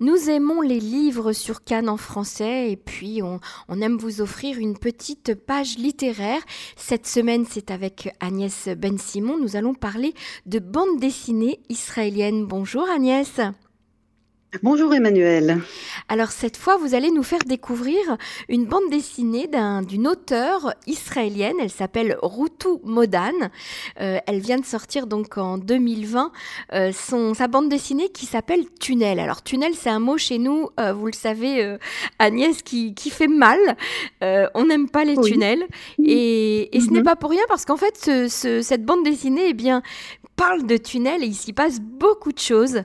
Nous aimons les livres sur Cannes en français et puis on, aime vous offrir une petite page littéraire. Cette semaine, c'est avec Agnès Ben Simon. Nous allons parler de bande dessinée israélienne. Bonjour Agnès. Bonjour Emmanuel. Alors cette fois, vous allez nous faire découvrir une bande dessinée d'une auteure israélienne. Elle s'appelle Routou Modan. Euh, elle vient de sortir donc en 2020 euh, son, sa bande dessinée qui s'appelle Tunnel. Alors Tunnel, c'est un mot chez nous, euh, vous le savez, Agnès, qui, qui, fait mal. on n'aime pas les tunnels. Et, et ce n'est mhm. pas pour rien parce qu'en fait, ce, ce, cette bande dessinée, eh bien, parle de tunnels et il s'y passe beaucoup de choses.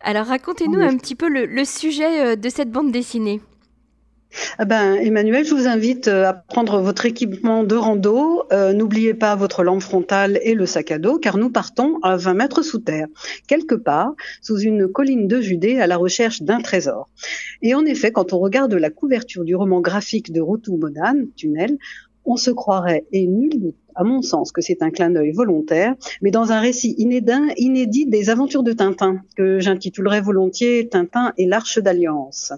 Alors racontez-nous un petit peu le, sujet euh, de cette bande dessinée. Ah ben, Emmanuel, je vous invite euh, à prendre votre équipement de rando. Euh, n'oubliez pas votre lampe frontale et le sac à dos, car nous partons à 20 mètres sous terre, quelque part sous une colline de Judée à la recherche d'un trésor. Et en effet, quand on regarde la couverture du roman graphique de Routou Modan, Tunnel, on se croirait, et nul doute à mon sens, que c'est un clin d'œil volontaire, mais dans un récit inédit, des aventures de Tintin, que j'intitulerais volontiers Tintin et l'Arche d'Alliance.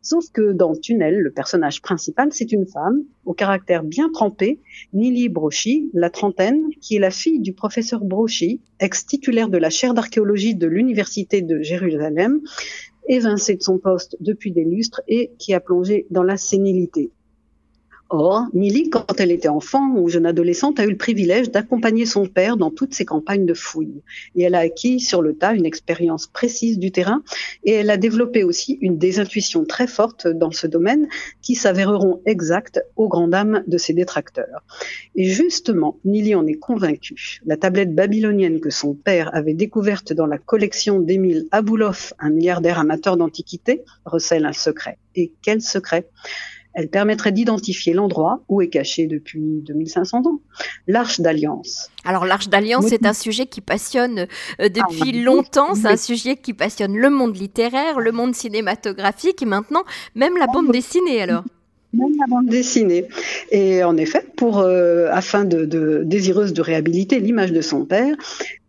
Sauf que dans Tunnel, le personnage principal, c'est une femme au caractère bien trempé, Nili Brochy, la trentaine, qui est la fille du professeur Brochy, ex-titulaire de la chaire d'archéologie de l'Université de Jérusalem, évincée de son poste depuis des lustres et qui a plongé dans la sénilité. Or, Nili, quand elle était enfant ou jeune adolescente, a eu le privilège d'accompagner son père dans toutes ses campagnes de fouilles. Et elle a acquis sur le tas une expérience précise du terrain et elle a développé aussi une des intuitions très fortes dans ce domaine qui s'avéreront exactes aux grandes dames de ses détracteurs. Et justement, Nili en est convaincue. La tablette babylonienne que son père avait découverte dans la collection d'Émile Abouloff, un milliardaire amateur d'antiquité, recèle un secret. Et quel secret? Elle permettrait d'identifier l'endroit où est caché depuis 2500 ans l'Arche d'Alliance. Alors l'Arche d'Alliance, c'est un sujet qui passionne euh, depuis ah, longtemps, c'est un sujet qui passionne le monde littéraire, le monde cinématographique et maintenant même la bande dessinée alors même la bande dessinée. Et en effet, pour, euh, afin de, de, désireuse de réhabiliter l'image de son père,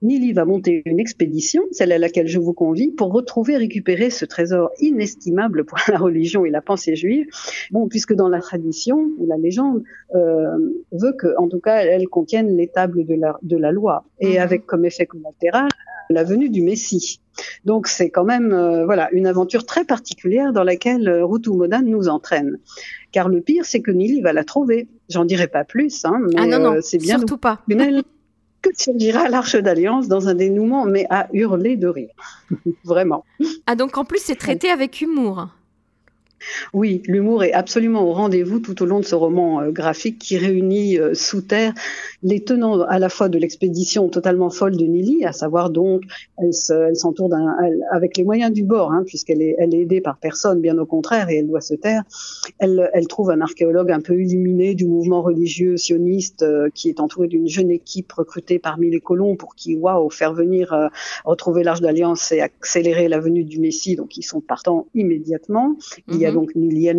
Nili va monter une expédition, celle à laquelle je vous convie, pour retrouver et récupérer ce trésor inestimable pour la religion et la pensée juive. Bon, puisque dans la tradition ou la légende euh, veut que, en tout cas, elle contienne les tables de la, de la loi, et mhm. avec comme effet collatéral la venue du Messie. Donc c'est quand même euh, voilà une aventure très particulière dans laquelle euh, Routou Modan nous entraîne. Car le pire, c'est que Nili va la trouver. J'en dirai pas plus, hein, mais ah non, non, euh, c'est bien surtout pas. que surgira l'Arche d'Alliance dans un dénouement, mais à hurler de rire, vraiment. Ah donc en plus c'est traité avec humour. Oui, l'humour est absolument au rendez-vous tout au long de ce roman euh, graphique qui réunit euh, sous terre les tenants à la fois de l'expédition totalement folle de Nili, à savoir donc elle s'entoure avec les moyens du bord, hein, puisqu'elle est, aidée par personne, bien au contraire, et elle doit se taire. Elle, elle trouve un archéologue un peu illuminé du mouvement religieux sioniste euh, qui est entouré d'une jeune équipe recrutée parmi les colons pour qui, waouh, faire venir retrouver l'Arche d'Alliance et accélérer la venue du Messie. Donc ils sont partants immédiatement. Il y a donc Nili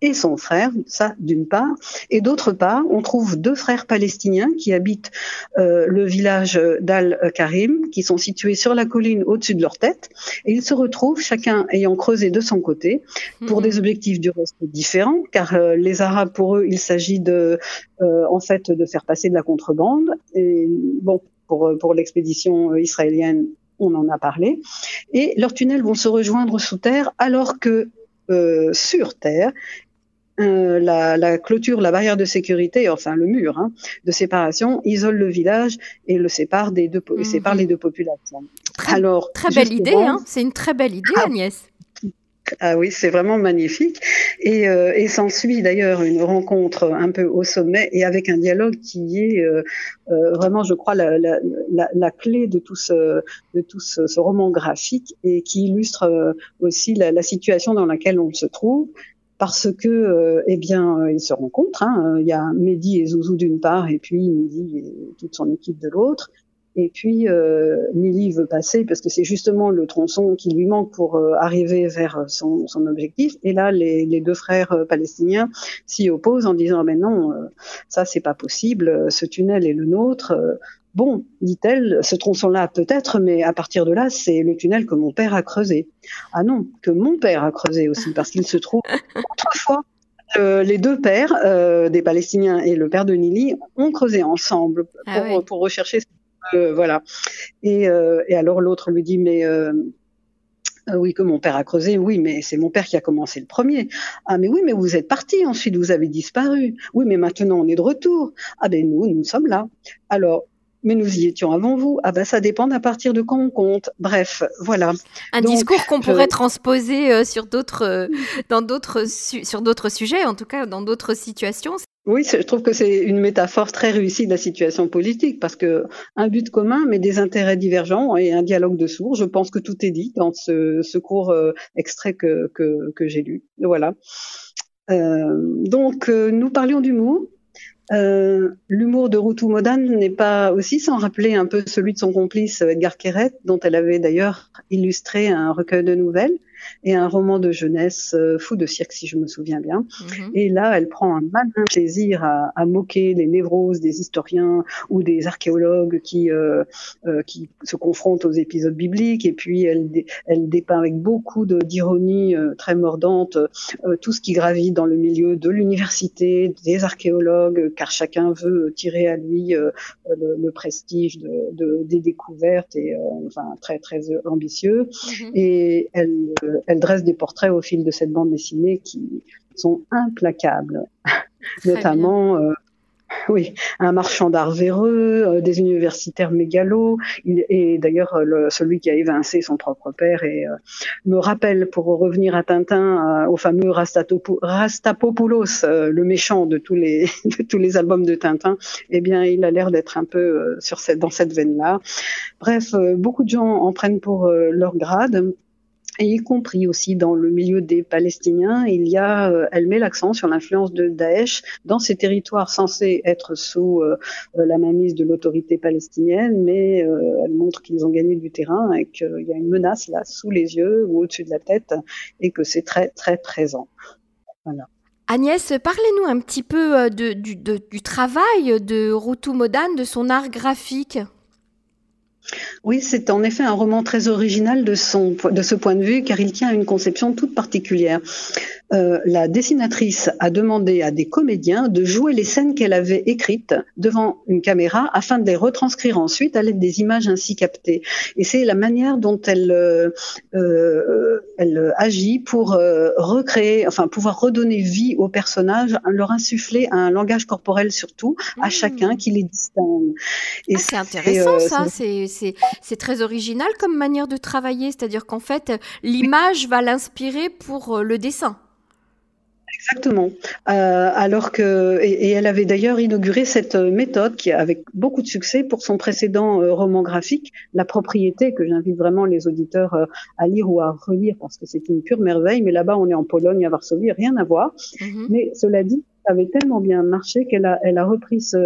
et son frère, ça d'une part, et d'autre part, on trouve deux frères palestiniens qui habitent euh, le village d'Al-Karim, qui sont situés sur la colline au-dessus de leur tête, et ils se retrouvent chacun ayant creusé de son côté pour des mhm. objectifs du reste différents, car euh, les Arabes pour eux, il s'agit de, euh, en fait, de faire passer de la contrebande, et bon, pour pour l'expédition israélienne, on en a parlé, et leurs tunnels vont se rejoindre sous terre alors que euh, sur Terre. Euh, la, clôture, la barrière de sécurité, enfin le mur hein, de séparation, isole le village et le sépare des deux, sépare mhm. les deux populations. Très, Alors, très belle idée, hein c'est une très belle idée, ah. Agnès. Ah oui, c'est vraiment magnifique. Et, euh, et s'ensuit d'ailleurs une rencontre un peu au sommet et avec un dialogue qui est euh, euh, vraiment, je crois, la, la, la, clé de tout ce, de tout ce, ce roman graphique et qui illustre euh, aussi la, situation dans laquelle on se trouve. Parce que, euh, eh bien, ils se rencontrent. Hein. Il y a Mehdi et Zouzou d'une part, et puis Mehdi et toute son équipe de l'autre. Et puis euh, Nili veut passer parce que c'est justement le tronçon qui lui manque pour euh, arriver vers son, son, objectif. Et là, les, les deux frères euh, palestiniens s'y opposent en disant mais non, ça c'est pas possible. Ce tunnel est le nôtre. Bon, dit-elle, ce tronçon-là peut-être, mais à partir de là, c'est le tunnel que mon père a creusé. Ah non, que mon père a creusé aussi, parce qu'il se trouve autrefois euh, les deux pères euh, des Palestiniens et le père de Nili ont creusé ensemble ah pour, pour rechercher. Euh, voilà. Et, et alors l'autre lui dit mais oui, que mon père a creusé, oui, mais c'est mon père qui a commencé le premier. Ah, mais oui, mais vous êtes parti, ensuite vous avez disparu. Oui, mais maintenant on est de retour. Ah, ben nous, nous sommes là. Alors, mais nous y étions avant vous. Ah ben ça dépend à partir de quand on compte. Bref, voilà. Un discours qu'on pourrait transposer euh, sur d'autres, euh, dans d'autres, sur d'autres sujets, en tout cas dans d'autres situations. Oui, je trouve que c'est une métaphore très réussie de la situation politique parce que un but commun, mais des intérêts divergents et un dialogue de sourds. Je pense que tout est dit dans ce, court euh, extrait que, j'ai lu. Voilà. donc, nous parlions d'humour. Euh, l'humour de Routou Modan n'est pas aussi sans rappeler un peu celui de son complice Edgar Keret, dont elle avait d'ailleurs illustré un recueil de nouvelles et un roman de jeunesse euh, fou de cirque, si je me souviens bien. Mhm. Et là, elle prend un malin plaisir à, à, moquer les névroses des historiens ou des archéologues qui, euh, euh qui se confrontent aux épisodes bibliques. Et puis, elle, elle dépeint avec beaucoup d'ironie très mordante tout ce qui gravit dans le milieu de l'université, des archéologues, car chacun veut tirer à lui le, le, prestige de, de, des découvertes et enfin très très ambitieux. Mhm. Et elle elle dresse des portraits au fil de cette bande dessinée qui sont implacables, notamment euh, oui, un marchand d'art véreux, euh, des universitaires mégalos, et d'ailleurs celui qui a évincé son propre père et euh, me rappelle, pour revenir à Tintin, au fameux Rastapopoulos, le méchant de tous les de tous les albums de Tintin. Eh bien, il a l'air d'être un peu sur cette dans cette veine-là. Bref, beaucoup de gens en prennent pour leur grade et y compris aussi dans le milieu des Palestiniens, il y a, euh, elle met l'accent sur l'influence de Daesh dans ces territoires censés être sous euh, euh, la mainmise de l'autorité palestinienne, mais elle montre qu'ils ont gagné du terrain et qu'il y a une menace là sous les yeux ou au-dessus de la tête et que c'est très très présent. Agnès, parlez-nous un petit peu de, du, du, travail de Routou Modan, de son art graphique. Oui, c'est en effet un roman très original de, son, ce point de vue, car il tient à une conception toute particulière. Euh, la dessinatrice a demandé à des comédiens de jouer les scènes qu'elle avait écrites devant une caméra afin de les retranscrire ensuite à l'aide des images ainsi captées. Et c'est la manière dont elle, euh, euh elle agit pour recréer, enfin pouvoir redonner vie aux personnages, leur insuffler un langage corporel surtout à mmh. chacun qui les distingue. Ah, c'est intéressant ça, c'est très original comme manière de travailler, c'est-à-dire qu'en fait l'image va l'inspirer pour le dessin. Exactement. Euh, alors que et, elle avait d'ailleurs inauguré cette méthode qui avec beaucoup de succès pour son précédent euh, roman graphique, La propriété, que j'invite vraiment les auditeurs euh, à lire ou à relire parce que c'est une pure merveille. Mais là-bas, on est en Pologne, à Varsovie, rien à voir. Mm-hmm. Mais cela dit, avait tellement bien marché qu'elle a, elle a repris ce,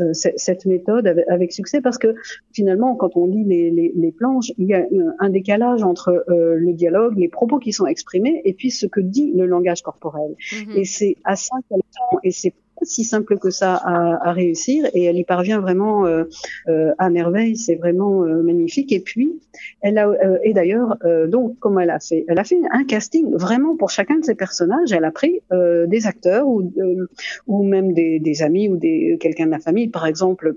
euh, cette méthode avec, succès parce que finalement, quand on lit les, les, les planches, il y a un décalage entre euh, le dialogue, les propos qui sont exprimés et puis ce que dit le langage corporel. Mm-hmm. Et c'est à ça qu'elle et c'est si simple que ça à, à, réussir et elle y parvient vraiment euh, euh à merveille. C'est vraiment euh, magnifique. Et puis, elle a euh, et d'ailleurs donc comme elle a fait, elle a fait un casting vraiment pour chacun de ses personnages. Elle a pris des acteurs ou ou même des, des amis ou des quelqu'un de la famille, par exemple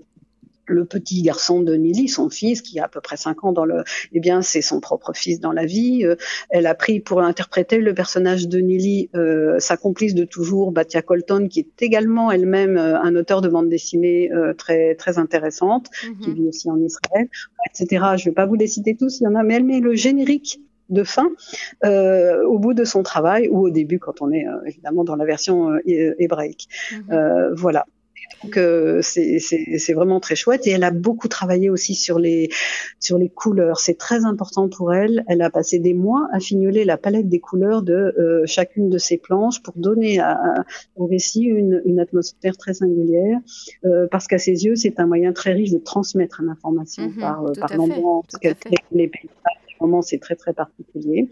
le petit garçon de Nili, son fils, qui a à peu près 5 ans dans le, eh bien, c'est son propre fils dans la vie. Euh, elle a pris pour interpréter le personnage de Nili euh, sa complice de toujours, Batia Colton, qui est également elle-même euh, un auteur de bande dessinée très très intéressante, mhm. qui vit aussi en Israël, etc. Je vais pas vous les citer tous, il y en a, mais elle met le générique de fin au bout de son travail ou au début quand on est évidemment dans la version hébraïque. Mhm. voilà Donc c'est vraiment très chouette. Et elle a beaucoup travaillé aussi sur les sur les couleurs. C'est très important pour elle. Elle a passé des mois à fignoler la palette des couleurs de chacune de ses planches pour donner à, au récit une, une atmosphère très singulière. Parce qu'à ses yeux c'est un moyen très riche de transmettre l'information mhm, par par l'ambiance, les paysages c'est très très particulier.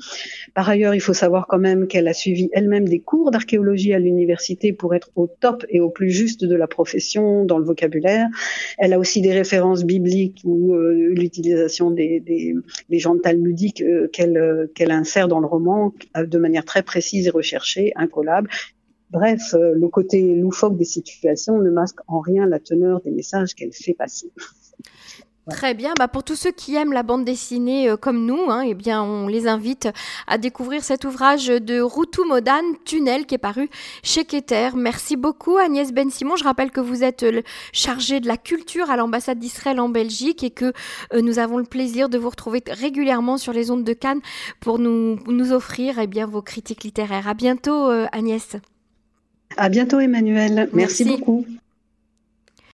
Par ailleurs, il faut savoir quand même qu'elle a suivi elle-même des cours d'archéologie à l'université pour être au top et au plus juste de la profession dans le vocabulaire. Elle a aussi des références bibliques ou euh, l'utilisation des, des, légendes talmudiques euh, qu'elle euh, qu'elle insère dans le roman de manière très précise et recherchée, incollable. Bref, le côté loufoque des situations ne masque en rien la teneur des messages qu'elle fait passer. Très bien. Bah pour tous ceux qui aiment la bande dessinée euh, comme nous, hein, eh bien, on les invite à découvrir cet ouvrage de Routou Modane, Tunnel, qui est paru chez Keter. Merci beaucoup, Agnès Ben Simon. Je rappelle que vous êtes euh, chargée de la culture à l'ambassade d'Israël en Belgique et que euh, nous avons le plaisir de vous retrouver régulièrement sur les ondes de Cannes pour nous, nous offrir eh bien, vos critiques littéraires. À bientôt, Agnès. À bientôt, Emmanuel. Merci beaucoup.